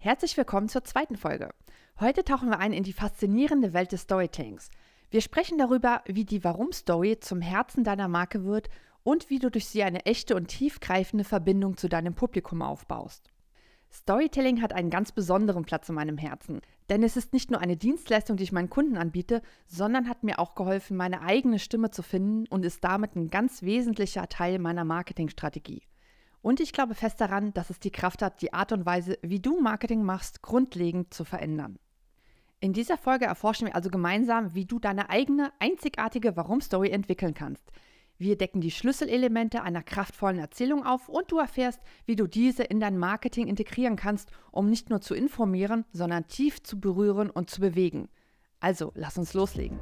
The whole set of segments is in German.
Herzlich willkommen zur zweiten Folge. Heute tauchen wir ein in die faszinierende Welt des Storytellings. Wir sprechen darüber, wie die Warum-Story zum Herzen deiner Marke wird und wie du durch sie eine echte und tiefgreifende Verbindung zu deinem Publikum aufbaust. Storytelling hat einen ganz besonderen Platz in meinem Herzen, denn es ist nicht nur eine Dienstleistung, die ich meinen Kunden anbiete, sondern hat mir auch geholfen, meine eigene Stimme zu finden und ist damit ein ganz wesentlicher Teil meiner Marketingstrategie. Und ich glaube fest daran, dass es die Kraft hat, die Art und Weise, wie du Marketing machst, grundlegend zu verändern. In dieser Folge erforschen wir also gemeinsam, wie du deine eigene, einzigartige Warum-Story entwickeln kannst. Wir decken die Schlüsselelemente einer kraftvollen Erzählung auf und du erfährst, wie du diese in dein Marketing integrieren kannst, um nicht nur zu informieren, sondern tief zu berühren und zu bewegen. Also, lass uns loslegen.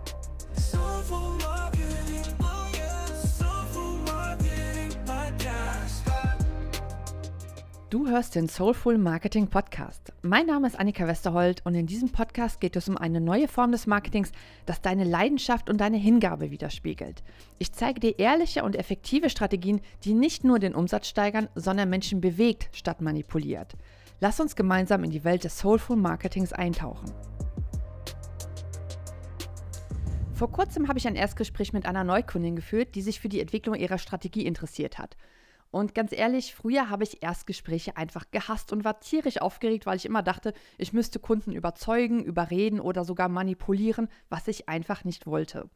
Du hörst den Soulful Marketing Podcast. Mein Name ist Annika Westerhold und in diesem Podcast geht es um eine neue Form des Marketings, das deine Leidenschaft und deine Hingabe widerspiegelt. Ich zeige dir ehrliche und effektive Strategien, die nicht nur den Umsatz steigern, sondern Menschen bewegt statt manipuliert. Lass uns gemeinsam in die Welt des Soulful Marketings eintauchen. Vor kurzem habe ich ein Erstgespräch mit einer Neukundin geführt, die sich für die Entwicklung ihrer Strategie interessiert hat. Und ganz ehrlich, früher habe ich Erstgespräche einfach gehasst und war tierisch aufgeregt, weil ich immer dachte, ich müsste Kunden überzeugen, überreden oder sogar manipulieren, was ich einfach nicht wollte.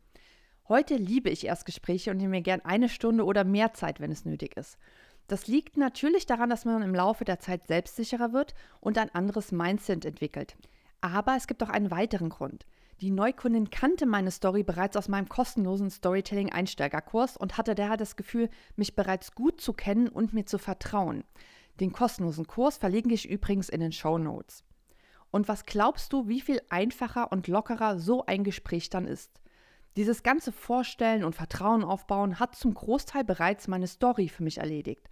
Heute liebe ich Erstgespräche und nehme mir gern eine Stunde oder mehr Zeit, wenn es nötig ist. Das liegt natürlich daran, dass man im Laufe der Zeit selbstsicherer wird und ein anderes Mindset entwickelt. Aber es gibt auch einen weiteren Grund. Die Neukundin kannte meine Story bereits aus meinem kostenlosen Storytelling-Einsteigerkurs und hatte daher das Gefühl, mich bereits gut zu kennen und mir zu vertrauen. Den kostenlosen Kurs verlinke ich übrigens in den Show Notes. Und was glaubst du, wie viel einfacher und lockerer so ein Gespräch dann ist? Dieses ganze Vorstellen und Vertrauen aufbauen hat zum Großteil bereits meine Story für mich erledigt.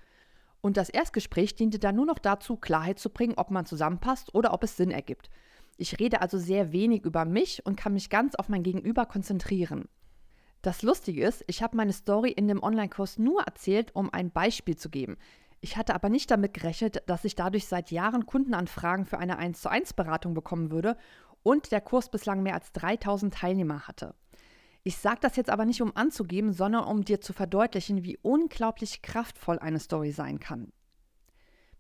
Und das Erstgespräch diente dann nur noch dazu, Klarheit zu bringen, ob man zusammenpasst oder ob es Sinn ergibt. Ich rede also sehr wenig über mich und kann mich ganz auf mein Gegenüber konzentrieren. Das Lustige ist, ich habe meine Story in dem Online-Kurs nur erzählt, um ein Beispiel zu geben. Ich hatte aber nicht damit gerechnet, dass ich dadurch seit Jahren Kundenanfragen für eine 1 zu 1 Beratung bekommen würde und der Kurs bislang mehr als 3000 Teilnehmer hatte. Ich sage das jetzt aber nicht, um anzugeben, sondern um dir zu verdeutlichen, wie unglaublich kraftvoll eine Story sein kann.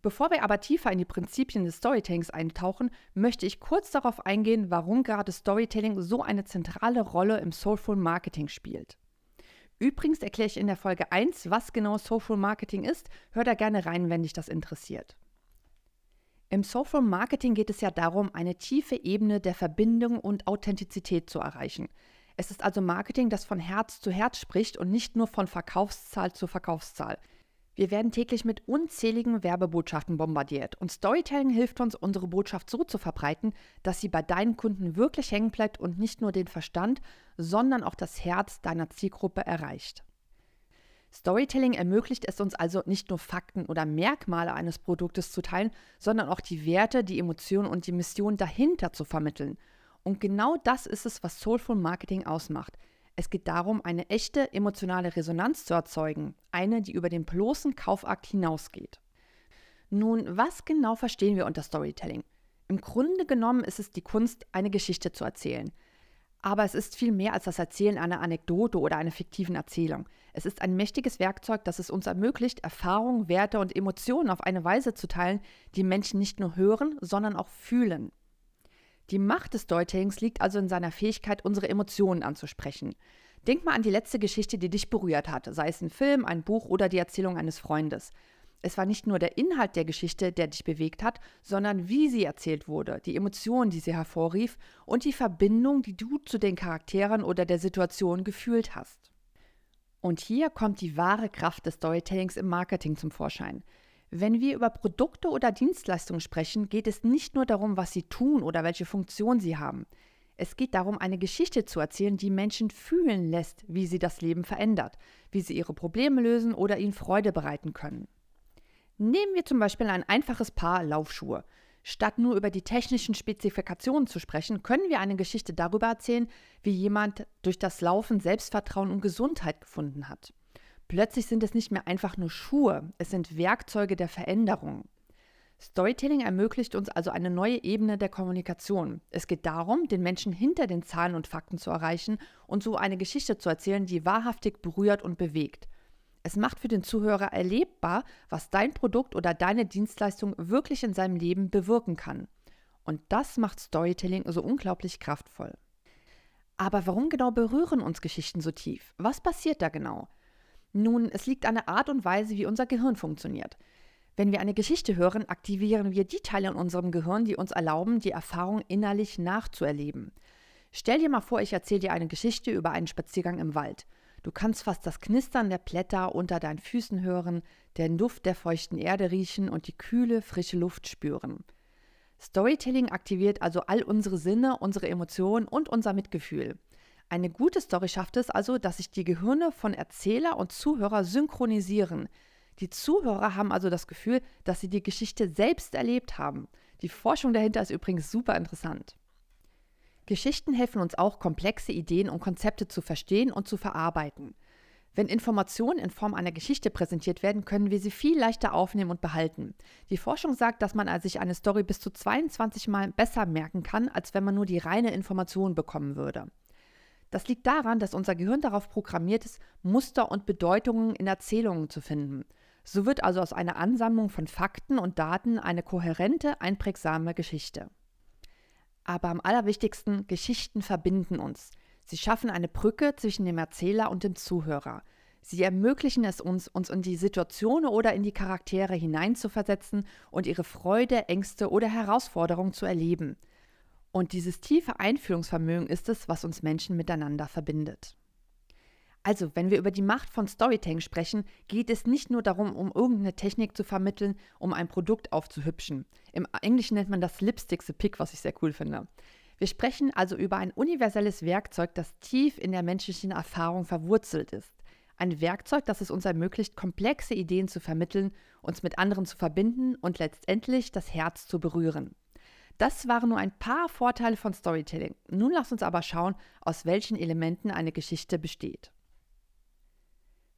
Bevor wir aber tiefer in die Prinzipien des Storytellings eintauchen, möchte ich kurz darauf eingehen, warum gerade Storytelling so eine zentrale Rolle im Soulful Marketing spielt. Übrigens erkläre ich in der Folge 1, was genau Soulful Marketing ist. Hör da gerne rein, wenn dich das interessiert. Im Soulful Marketing geht es ja darum, eine tiefe Ebene der Verbindung und Authentizität zu erreichen. Es ist also Marketing, das von Herz zu Herz spricht und nicht nur von Verkaufszahl zu Verkaufszahl. Wir werden täglich mit unzähligen Werbebotschaften bombardiert und Storytelling hilft uns, unsere Botschaft so zu verbreiten, dass sie bei deinen Kunden wirklich hängen bleibt und nicht nur den Verstand, sondern auch das Herz deiner Zielgruppe erreicht. Storytelling ermöglicht es uns also nicht nur Fakten oder Merkmale eines Produktes zu teilen, sondern auch die Werte, die Emotionen und die Mission dahinter zu vermitteln. Und genau das ist es, was Soulful Marketing ausmacht. Es geht darum, eine echte emotionale Resonanz zu erzeugen, eine, die über den bloßen Kaufakt hinausgeht. Nun, was genau verstehen wir unter Storytelling? Im Grunde genommen ist es die Kunst, eine Geschichte zu erzählen. Aber es ist viel mehr als das Erzählen einer Anekdote oder einer fiktiven Erzählung. Es ist ein mächtiges Werkzeug, das es uns ermöglicht, Erfahrungen, Werte und Emotionen auf eine Weise zu teilen, die Menschen nicht nur hören, sondern auch fühlen. Die Macht des Storytellings liegt also in seiner Fähigkeit, unsere Emotionen anzusprechen. Denk mal an die letzte Geschichte, die dich berührt hat, sei es ein Film, ein Buch oder die Erzählung eines Freundes. Es war nicht nur der Inhalt der Geschichte, der dich bewegt hat, sondern wie sie erzählt wurde, die Emotionen, die sie hervorrief und die Verbindung, die du zu den Charakteren oder der Situation gefühlt hast. Und hier kommt die wahre Kraft des Storytellings im Marketing zum Vorschein. Wenn wir über Produkte oder Dienstleistungen sprechen, geht es nicht nur darum, was sie tun oder welche Funktion sie haben. Es geht darum, eine Geschichte zu erzählen, die Menschen fühlen lässt, wie sie das Leben verändert, wie sie ihre Probleme lösen oder ihnen Freude bereiten können. Nehmen wir zum Beispiel ein einfaches Paar Laufschuhe. Statt nur über die technischen Spezifikationen zu sprechen, können wir eine Geschichte darüber erzählen, wie jemand durch das Laufen Selbstvertrauen und Gesundheit gefunden hat. Plötzlich sind es nicht mehr einfach nur Schuhe, es sind Werkzeuge der Veränderung. Storytelling ermöglicht uns also eine neue Ebene der Kommunikation. Es geht darum, den Menschen hinter den Zahlen und Fakten zu erreichen und so eine Geschichte zu erzählen, die wahrhaftig berührt und bewegt. Es macht für den Zuhörer erlebbar, was dein Produkt oder deine Dienstleistung wirklich in seinem Leben bewirken kann. Und das macht Storytelling so unglaublich kraftvoll. Aber warum genau berühren uns Geschichten so tief? Was passiert da genau? Nun, es liegt an der Art und Weise, wie unser Gehirn funktioniert. Wenn wir eine Geschichte hören, aktivieren wir die Teile in unserem Gehirn, die uns erlauben, die Erfahrung innerlich nachzuerleben. Stell dir mal vor, ich erzähle dir eine Geschichte über einen Spaziergang im Wald. Du kannst fast das Knistern der Blätter unter deinen Füßen hören, den Duft der feuchten Erde riechen und die kühle, frische Luft spüren. Storytelling aktiviert also all unsere Sinne, unsere Emotionen und unser Mitgefühl. Eine gute Story schafft es also, dass sich die Gehirne von Erzähler und Zuhörer synchronisieren. Die Zuhörer haben also das Gefühl, dass sie die Geschichte selbst erlebt haben. Die Forschung dahinter ist übrigens super interessant. Geschichten helfen uns auch, komplexe Ideen und Konzepte zu verstehen und zu verarbeiten. Wenn Informationen in Form einer Geschichte präsentiert werden, können wir sie viel leichter aufnehmen und behalten. Die Forschung sagt, dass man sich eine Story bis zu 22 Mal besser merken kann, als wenn man nur die reine Information bekommen würde. Das liegt daran, dass unser Gehirn darauf programmiert ist, Muster und Bedeutungen in Erzählungen zu finden. So wird also aus einer Ansammlung von Fakten und Daten eine kohärente, einprägsame Geschichte. Aber am allerwichtigsten, Geschichten verbinden uns. Sie schaffen eine Brücke zwischen dem Erzähler und dem Zuhörer. Sie ermöglichen es uns, uns in die Situation oder in die Charaktere hineinzuversetzen und ihre Freude, Ängste oder Herausforderungen zu erleben. Und dieses tiefe Einfühlungsvermögen ist es, was uns Menschen miteinander verbindet. Also, wenn wir über die Macht von Storytelling sprechen, geht es nicht nur darum, um irgendeine Technik zu vermitteln, um ein Produkt aufzuhübschen. Im Englischen nennt man das Lipstick the Pick, was ich sehr cool finde. Wir sprechen also über ein universelles Werkzeug, das tief in der menschlichen Erfahrung verwurzelt ist. Ein Werkzeug, das es uns ermöglicht, komplexe Ideen zu vermitteln, uns mit anderen zu verbinden und letztendlich das Herz zu berühren. Das waren nur ein paar Vorteile von Storytelling. Nun lass uns aber schauen, aus welchen Elementen eine Geschichte besteht.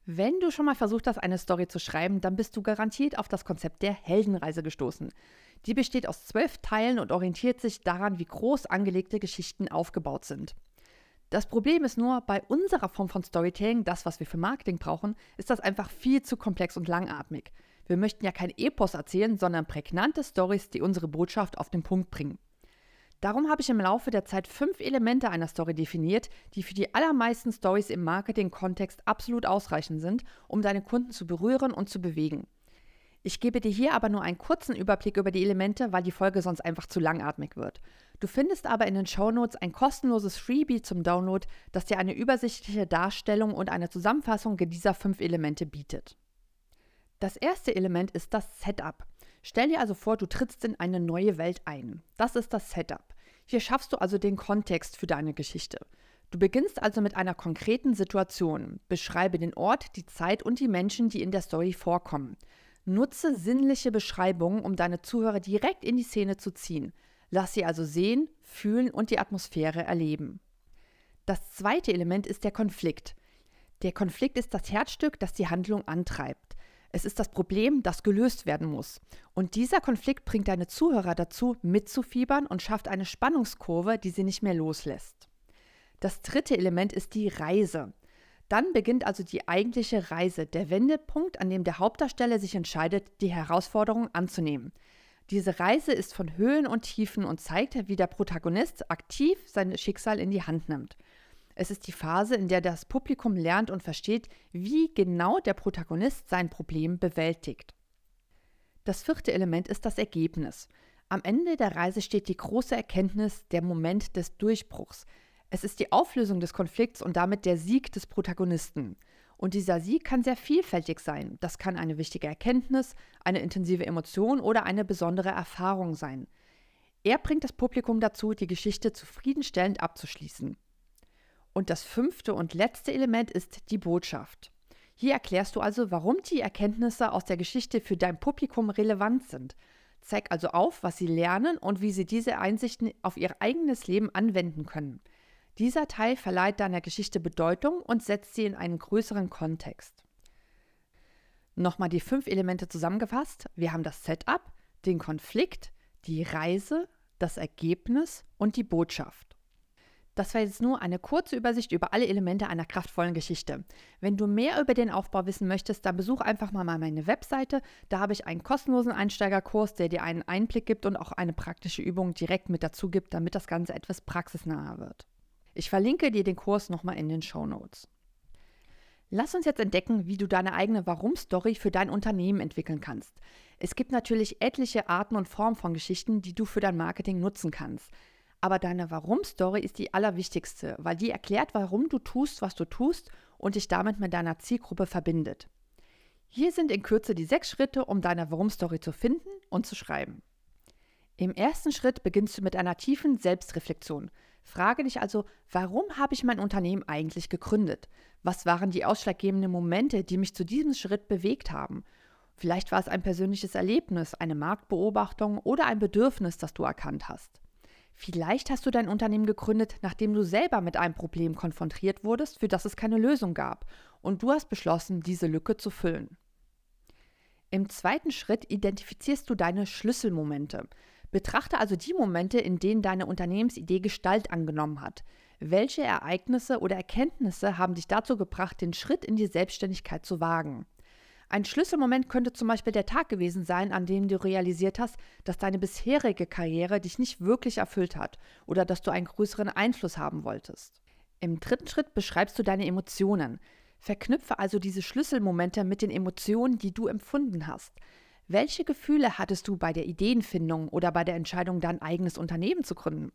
Wenn du schon mal versucht hast, eine Story zu schreiben, dann bist du garantiert auf das Konzept der Heldenreise gestoßen. Die besteht aus zwölf Teilen und orientiert sich daran, wie groß angelegte Geschichten aufgebaut sind. Das Problem ist nur, bei unserer Form von Storytelling, das, was wir für Marketing brauchen, ist das einfach viel zu komplex und langatmig. Wir möchten ja kein Epos erzählen, sondern prägnante Stories, die unsere Botschaft auf den Punkt bringen. Darum habe ich im Laufe der Zeit fünf Elemente einer Story definiert, die für die allermeisten Stories im Marketing-Kontext absolut ausreichend sind, um deine Kunden zu berühren und zu bewegen. Ich gebe dir hier aber nur einen kurzen Überblick über die Elemente, weil die Folge sonst einfach zu langatmig wird. Du findest aber in den Shownotes ein kostenloses Freebie zum Download, das dir eine übersichtliche Darstellung und eine Zusammenfassung dieser fünf Elemente bietet. Das erste Element ist das Setup. Stell dir also vor, du trittst in eine neue Welt ein. Das ist das Setup. Hier schaffst du also den Kontext für deine Geschichte. Du beginnst also mit einer konkreten Situation. Beschreibe den Ort, die Zeit und die Menschen, die in der Story vorkommen. Nutze sinnliche Beschreibungen, um deine Zuhörer direkt in die Szene zu ziehen. Lass sie also sehen, fühlen und die Atmosphäre erleben. Das zweite Element ist der Konflikt. Der Konflikt ist das Herzstück, das die Handlung antreibt. Es ist das Problem, das gelöst werden muss. Und dieser Konflikt bringt deine Zuhörer dazu, mitzufiebern und schafft eine Spannungskurve, die sie nicht mehr loslässt. Das dritte Element ist die Reise. Dann beginnt also die eigentliche Reise, der Wendepunkt, an dem der Hauptdarsteller sich entscheidet, die Herausforderung anzunehmen. Diese Reise ist von Höhen und Tiefen und zeigt, wie der Protagonist aktiv sein Schicksal in die Hand nimmt. Es ist die Phase, in der das Publikum lernt und versteht, wie genau der Protagonist sein Problem bewältigt. Das vierte Element ist das Ergebnis. Am Ende der Reise steht die große Erkenntnis, der Moment des Durchbruchs. Es ist die Auflösung des Konflikts und damit der Sieg des Protagonisten. Und dieser Sieg kann sehr vielfältig sein. Das kann eine wichtige Erkenntnis, eine intensive Emotion oder eine besondere Erfahrung sein. Er bringt das Publikum dazu, die Geschichte zufriedenstellend abzuschließen. Und das fünfte und letzte Element ist die Botschaft. Hier erklärst du also, warum die Erkenntnisse aus der Geschichte für dein Publikum relevant sind. Zeig also auf, was sie lernen und wie sie diese Einsichten auf ihr eigenes Leben anwenden können. Dieser Teil verleiht deiner Geschichte Bedeutung und setzt sie in einen größeren Kontext. Nochmal die fünf Elemente zusammengefasst. Wir haben das Setup, den Konflikt, die Reise, das Ergebnis und die Botschaft. Das war jetzt nur eine kurze Übersicht über alle Elemente einer kraftvollen Geschichte. Wenn du mehr über den Aufbau wissen möchtest, dann besuch einfach mal meine Webseite. Da habe ich einen kostenlosen Einsteigerkurs, der dir einen Einblick gibt und auch eine praktische Übung direkt mit dazu gibt, damit das Ganze etwas praxisnaher wird. Ich verlinke dir den Kurs nochmal in den Show Notes. Lass uns jetzt entdecken, wie du deine eigene Warum-Story für dein Unternehmen entwickeln kannst. Es gibt natürlich etliche Arten und Formen von Geschichten, die du für dein Marketing nutzen kannst. Aber deine Warum-Story ist die allerwichtigste, weil die erklärt, warum du tust, was du tust und dich damit mit deiner Zielgruppe verbindet. Hier sind in Kürze die sechs Schritte, um deine Warum-Story zu finden und zu schreiben. Im ersten Schritt beginnst du mit einer tiefen Selbstreflexion. Frage dich also, warum habe ich mein Unternehmen eigentlich gegründet? Was waren die ausschlaggebenden Momente, die mich zu diesem Schritt bewegt haben? Vielleicht war es ein persönliches Erlebnis, eine Marktbeobachtung oder ein Bedürfnis, das du erkannt hast. Vielleicht hast du dein Unternehmen gegründet, nachdem du selber mit einem Problem konfrontiert wurdest, für das es keine Lösung gab, und du hast beschlossen, diese Lücke zu füllen. Im zweiten Schritt identifizierst du deine Schlüsselmomente. Betrachte also die Momente, in denen deine Unternehmensidee Gestalt angenommen hat. Welche Ereignisse oder Erkenntnisse haben dich dazu gebracht, den Schritt in die Selbstständigkeit zu wagen? Ein Schlüsselmoment könnte zum Beispiel der Tag gewesen sein, an dem du realisiert hast, dass deine bisherige Karriere dich nicht wirklich erfüllt hat oder dass du einen größeren Einfluss haben wolltest. Im dritten Schritt beschreibst du deine Emotionen. Verknüpfe also diese Schlüsselmomente mit den Emotionen, die du empfunden hast. Welche Gefühle hattest du bei der Ideenfindung oder bei der Entscheidung, dein eigenes Unternehmen zu gründen?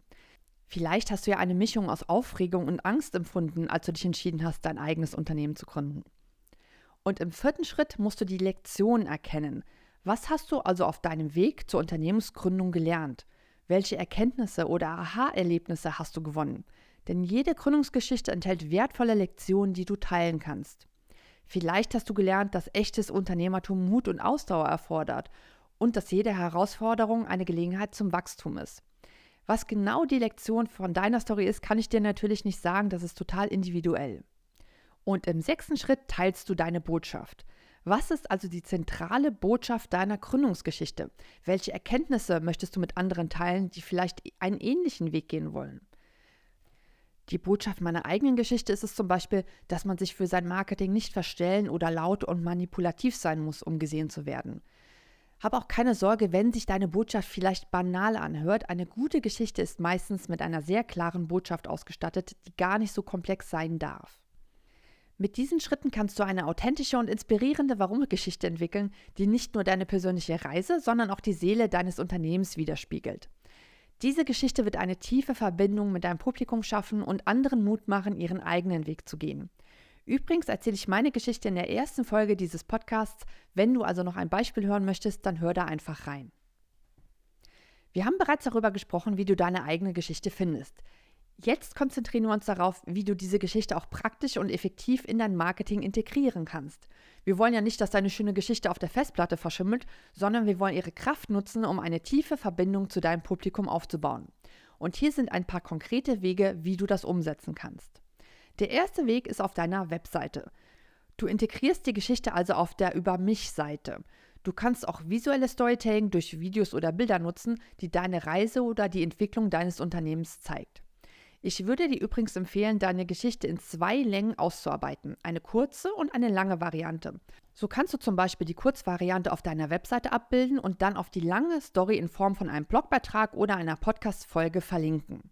Vielleicht hast du ja eine Mischung aus Aufregung und Angst empfunden, als du dich entschieden hast, dein eigenes Unternehmen zu gründen. Und im vierten Schritt musst du die Lektion erkennen. Was hast du also auf deinem Weg zur Unternehmensgründung gelernt? Welche Erkenntnisse oder Aha-Erlebnisse hast du gewonnen? Denn jede Gründungsgeschichte enthält wertvolle Lektionen, die du teilen kannst. Vielleicht hast du gelernt, dass echtes Unternehmertum Mut und Ausdauer erfordert und dass jede Herausforderung eine Gelegenheit zum Wachstum ist. Was genau die Lektion von deiner Story ist, kann ich dir natürlich nicht sagen, das ist total individuell. Und im sechsten Schritt teilst du deine Botschaft. Was ist also die zentrale Botschaft deiner Gründungsgeschichte? Welche Erkenntnisse möchtest du mit anderen teilen, die vielleicht einen ähnlichen Weg gehen wollen? Die Botschaft meiner eigenen Geschichte ist es zum Beispiel, dass man sich für sein Marketing nicht verstellen oder laut und manipulativ sein muss, um gesehen zu werden. Hab auch keine Sorge, wenn sich deine Botschaft vielleicht banal anhört. Eine gute Geschichte ist meistens mit einer sehr klaren Botschaft ausgestattet, die gar nicht so komplex sein darf. Mit diesen Schritten kannst du eine authentische und inspirierende Warum-Geschichte entwickeln, die nicht nur deine persönliche Reise, sondern auch die Seele deines Unternehmens widerspiegelt. Diese Geschichte wird eine tiefe Verbindung mit deinem Publikum schaffen und anderen Mut machen, ihren eigenen Weg zu gehen. Übrigens erzähle ich meine Geschichte in der ersten Folge dieses Podcasts. Wenn du also noch ein Beispiel hören möchtest, dann hör da einfach rein. Wir haben bereits darüber gesprochen, wie du deine eigene Geschichte findest. Jetzt konzentrieren wir uns darauf, wie du diese Geschichte auch praktisch und effektiv in dein Marketing integrieren kannst. Wir wollen ja nicht, dass deine schöne Geschichte auf der Festplatte verschimmelt, sondern wir wollen ihre Kraft nutzen, um eine tiefe Verbindung zu deinem Publikum aufzubauen. Und hier sind ein paar konkrete Wege, wie du das umsetzen kannst. Der erste Weg ist auf deiner Webseite. Du integrierst die Geschichte also auf der Über mich-Seite. Du kannst auch visuelle Storytelling durch Videos oder Bilder nutzen, die deine Reise oder die Entwicklung deines Unternehmens zeigt. Ich würde dir übrigens empfehlen, deine Geschichte in zwei Längen auszuarbeiten, eine kurze und eine lange Variante. So kannst du zum Beispiel die Kurzvariante auf deiner Webseite abbilden und dann auf die lange Story in Form von einem Blogbeitrag oder einer Podcast-Folge verlinken.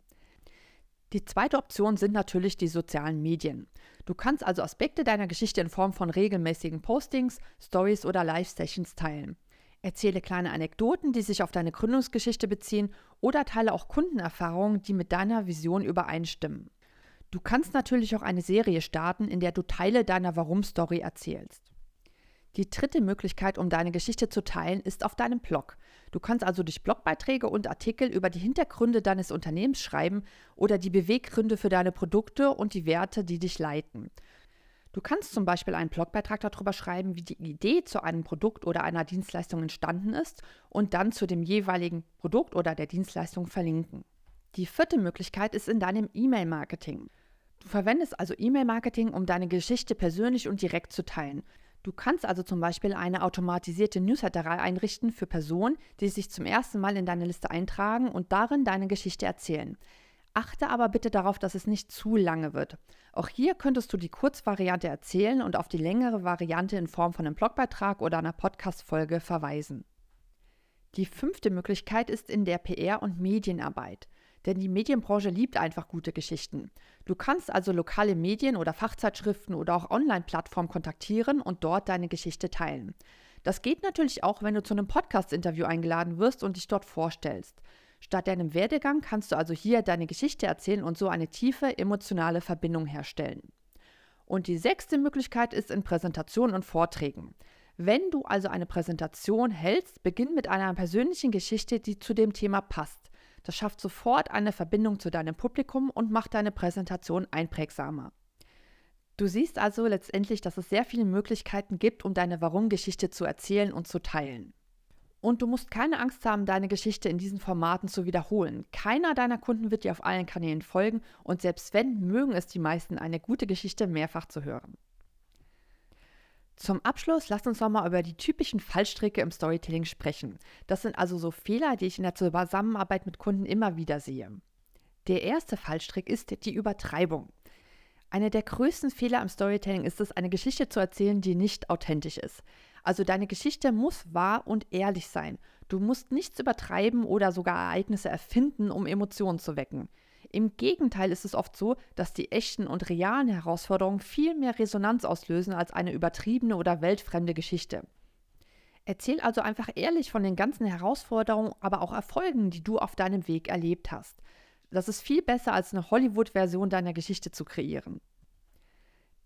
Die zweite Option sind natürlich die sozialen Medien. Du kannst also Aspekte deiner Geschichte in Form von regelmäßigen Postings, Stories oder Live-Sessions teilen. Erzähle kleine Anekdoten, die sich auf deine Gründungsgeschichte beziehen oder teile auch Kundenerfahrungen, die mit deiner Vision übereinstimmen. Du kannst natürlich auch eine Serie starten, in der du Teile deiner Warum-Story erzählst. Die dritte Möglichkeit, um deine Geschichte zu teilen, ist auf deinem Blog. Du kannst also durch Blogbeiträge und Artikel über die Hintergründe deines Unternehmens schreiben oder die Beweggründe für deine Produkte und die Werte, die dich leiten. Du kannst zum Beispiel einen Blogbeitrag darüber schreiben, wie die Idee zu einem Produkt oder einer Dienstleistung entstanden ist und dann zu dem jeweiligen Produkt oder der Dienstleistung verlinken. Die vierte Möglichkeit ist in deinem E-Mail-Marketing. Du verwendest also E-Mail-Marketing, um deine Geschichte persönlich und direkt zu teilen. Du kannst also zum Beispiel eine automatisierte Newsletterei einrichten für Personen, die sich zum ersten Mal in deine Liste eintragen und darin deine Geschichte erzählen. Achte aber bitte darauf, dass es nicht zu lange wird. Auch hier könntest du die Kurzvariante erzählen und auf die längere Variante in Form von einem Blogbeitrag oder einer Podcast-Folge verweisen. Die fünfte Möglichkeit ist in der PR- und Medienarbeit. Denn die Medienbranche liebt einfach gute Geschichten. Du kannst also lokale Medien oder Fachzeitschriften oder auch Online-Plattformen kontaktieren und dort deine Geschichte teilen. Das geht natürlich auch, wenn du zu einem Podcast-Interview eingeladen wirst und dich dort vorstellst. Statt deinem Werdegang kannst du also hier deine Geschichte erzählen und so eine tiefe emotionale Verbindung herstellen. Und die sechste Möglichkeit ist in Präsentationen und Vorträgen. Wenn du also eine Präsentation hältst, beginn mit einer persönlichen Geschichte, die zu dem Thema passt. Das schafft sofort eine Verbindung zu deinem Publikum und macht deine Präsentation einprägsamer. Du siehst also letztendlich, dass es sehr viele Möglichkeiten gibt, um deine Warum-Geschichte zu erzählen und zu teilen. Und du musst keine Angst haben, deine Geschichte in diesen Formaten zu wiederholen. Keiner deiner Kunden wird dir auf allen Kanälen folgen und selbst wenn, mögen es die meisten, eine gute Geschichte mehrfach zu hören. Zum Abschluss lasst uns nochmal über die typischen Fallstricke im Storytelling sprechen. Das sind also so Fehler, die ich in der Zusammenarbeit mit Kunden immer wieder sehe. Der erste Fallstrick ist die Übertreibung. Einer der größten Fehler im Storytelling ist es, eine Geschichte zu erzählen, die nicht authentisch ist. Also deine Geschichte muss wahr und ehrlich sein. Du musst nichts übertreiben oder sogar Ereignisse erfinden, um Emotionen zu wecken. Im Gegenteil ist es oft so, dass die echten und realen Herausforderungen viel mehr Resonanz auslösen als eine übertriebene oder weltfremde Geschichte. Erzähl also einfach ehrlich von den ganzen Herausforderungen, aber auch Erfolgen, die du auf deinem Weg erlebt hast. Das ist viel besser als eine Hollywood-Version deiner Geschichte zu kreieren.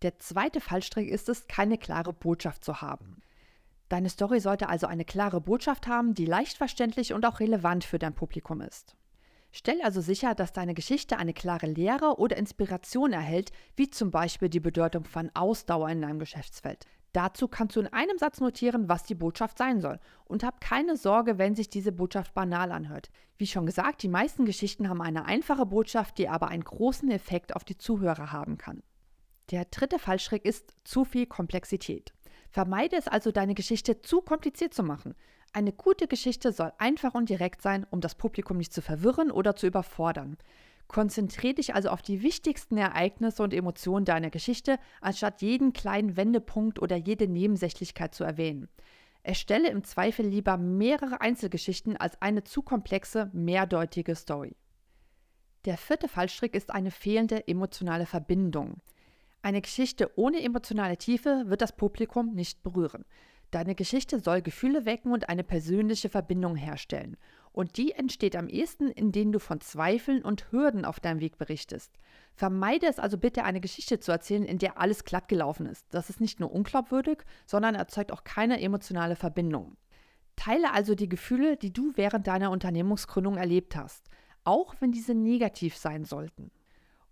Der zweite Fallstrick ist es, keine klare Botschaft zu haben. Deine Story sollte also eine klare Botschaft haben, die leicht verständlich und auch relevant für dein Publikum ist. Stell also sicher, dass deine Geschichte eine klare Lehre oder Inspiration erhält, wie zum Beispiel die Bedeutung von Ausdauer in deinem Geschäftsfeld. Dazu kannst du in einem Satz notieren, was die Botschaft sein soll. Und hab keine Sorge, wenn sich diese Botschaft banal anhört. Wie schon gesagt, die meisten Geschichten haben eine einfache Botschaft, die aber einen großen Effekt auf die Zuhörer haben kann. Der dritte Fallschritt ist zu viel Komplexität. Vermeide es also, deine Geschichte zu kompliziert zu machen. Eine gute Geschichte soll einfach und direkt sein, um das Publikum nicht zu verwirren oder zu überfordern. Konzentriere dich also auf die wichtigsten Ereignisse und Emotionen deiner Geschichte, anstatt jeden kleinen Wendepunkt oder jede Nebensächlichkeit zu erwähnen. Erstelle im Zweifel lieber mehrere Einzelgeschichten als eine zu komplexe, mehrdeutige Story. Der vierte Fallstrick ist eine fehlende emotionale Verbindung. Eine Geschichte ohne emotionale Tiefe wird das Publikum nicht berühren. Deine Geschichte soll Gefühle wecken und eine persönliche Verbindung herstellen. Und die entsteht am ehesten, indem du von Zweifeln und Hürden auf deinem Weg berichtest. Vermeide es also bitte, eine Geschichte zu erzählen, in der alles glatt gelaufen ist. Das ist nicht nur unglaubwürdig, sondern erzeugt auch keine emotionale Verbindung. Teile also die Gefühle, die du während deiner Unternehmungsgründung erlebt hast, auch wenn diese negativ sein sollten.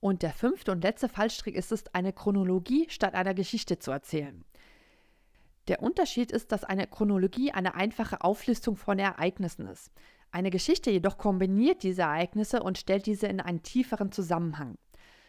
Und der fünfte und letzte Fallstrick ist es, eine Chronologie statt einer Geschichte zu erzählen. Der Unterschied ist, dass eine Chronologie eine einfache Auflistung von Ereignissen ist. Eine Geschichte jedoch kombiniert diese Ereignisse und stellt diese in einen tieferen Zusammenhang.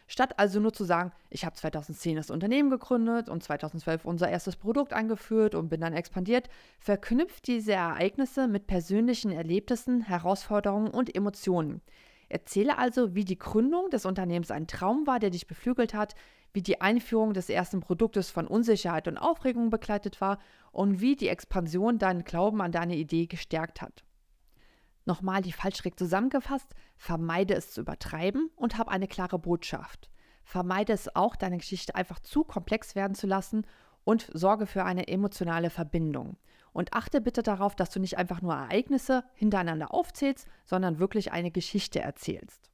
Statt also nur zu sagen, ich habe 2010 das Unternehmen gegründet und 2012 unser erstes Produkt eingeführt und bin dann expandiert, verknüpft diese Ereignisse mit persönlichen Erlebnissen, Herausforderungen und Emotionen. Erzähle also, wie die Gründung des Unternehmens ein Traum war, der dich beflügelt hat, wie die Einführung des ersten Produktes von Unsicherheit und Aufregung begleitet war und wie die Expansion deinen Glauben an deine Idee gestärkt hat. Nochmal die Fallschritt zusammengefasst, vermeide es zu übertreiben und hab eine klare Botschaft. Vermeide es auch, deine Geschichte einfach zu komplex werden zu lassen und sorge für eine emotionale Verbindung. Und achte bitte darauf, dass du nicht einfach nur Ereignisse hintereinander aufzählst, sondern wirklich eine Geschichte erzählst.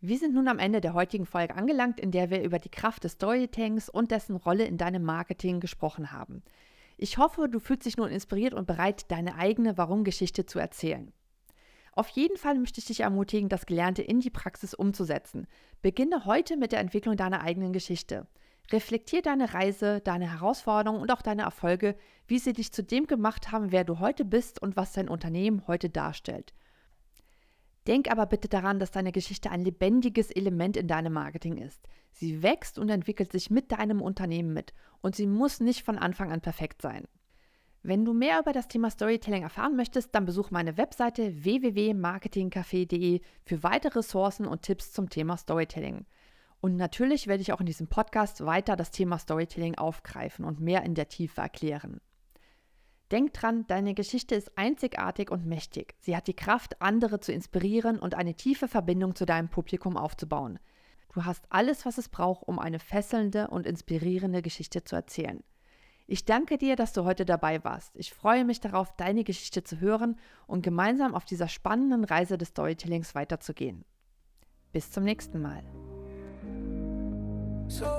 Wir sind nun am Ende der heutigen Folge angelangt, in der wir über die Kraft des Storytellings und dessen Rolle in deinem Marketing gesprochen haben. Ich hoffe, du fühlst dich nun inspiriert und bereit, deine eigene Warum-Geschichte zu erzählen. Auf jeden Fall möchte ich dich ermutigen, das Gelernte in die Praxis umzusetzen. Beginne heute mit der Entwicklung deiner eigenen Geschichte. Reflektier deine Reise, deine Herausforderungen und auch deine Erfolge, wie sie dich zu dem gemacht haben, wer du heute bist und was dein Unternehmen heute darstellt. Denk aber bitte daran, dass deine Geschichte ein lebendiges Element in deinem Marketing ist. Sie wächst und entwickelt sich mit deinem Unternehmen mit und sie muss nicht von Anfang an perfekt sein. Wenn du mehr über das Thema Storytelling erfahren möchtest, dann besuch meine Webseite www.marketingcafé.de für weitere Ressourcen und Tipps zum Thema Storytelling. Und natürlich werde ich auch in diesem Podcast weiter das Thema Storytelling aufgreifen und mehr in der Tiefe erklären. Denk dran, deine Geschichte ist einzigartig und mächtig. Sie hat die Kraft, andere zu inspirieren und eine tiefe Verbindung zu deinem Publikum aufzubauen. Du hast alles, was es braucht, um eine fesselnde und inspirierende Geschichte zu erzählen. Ich danke dir, dass du heute dabei warst. Ich freue mich darauf, deine Geschichte zu hören und gemeinsam auf dieser spannenden Reise des Storytellings weiterzugehen. Bis zum nächsten Mal. So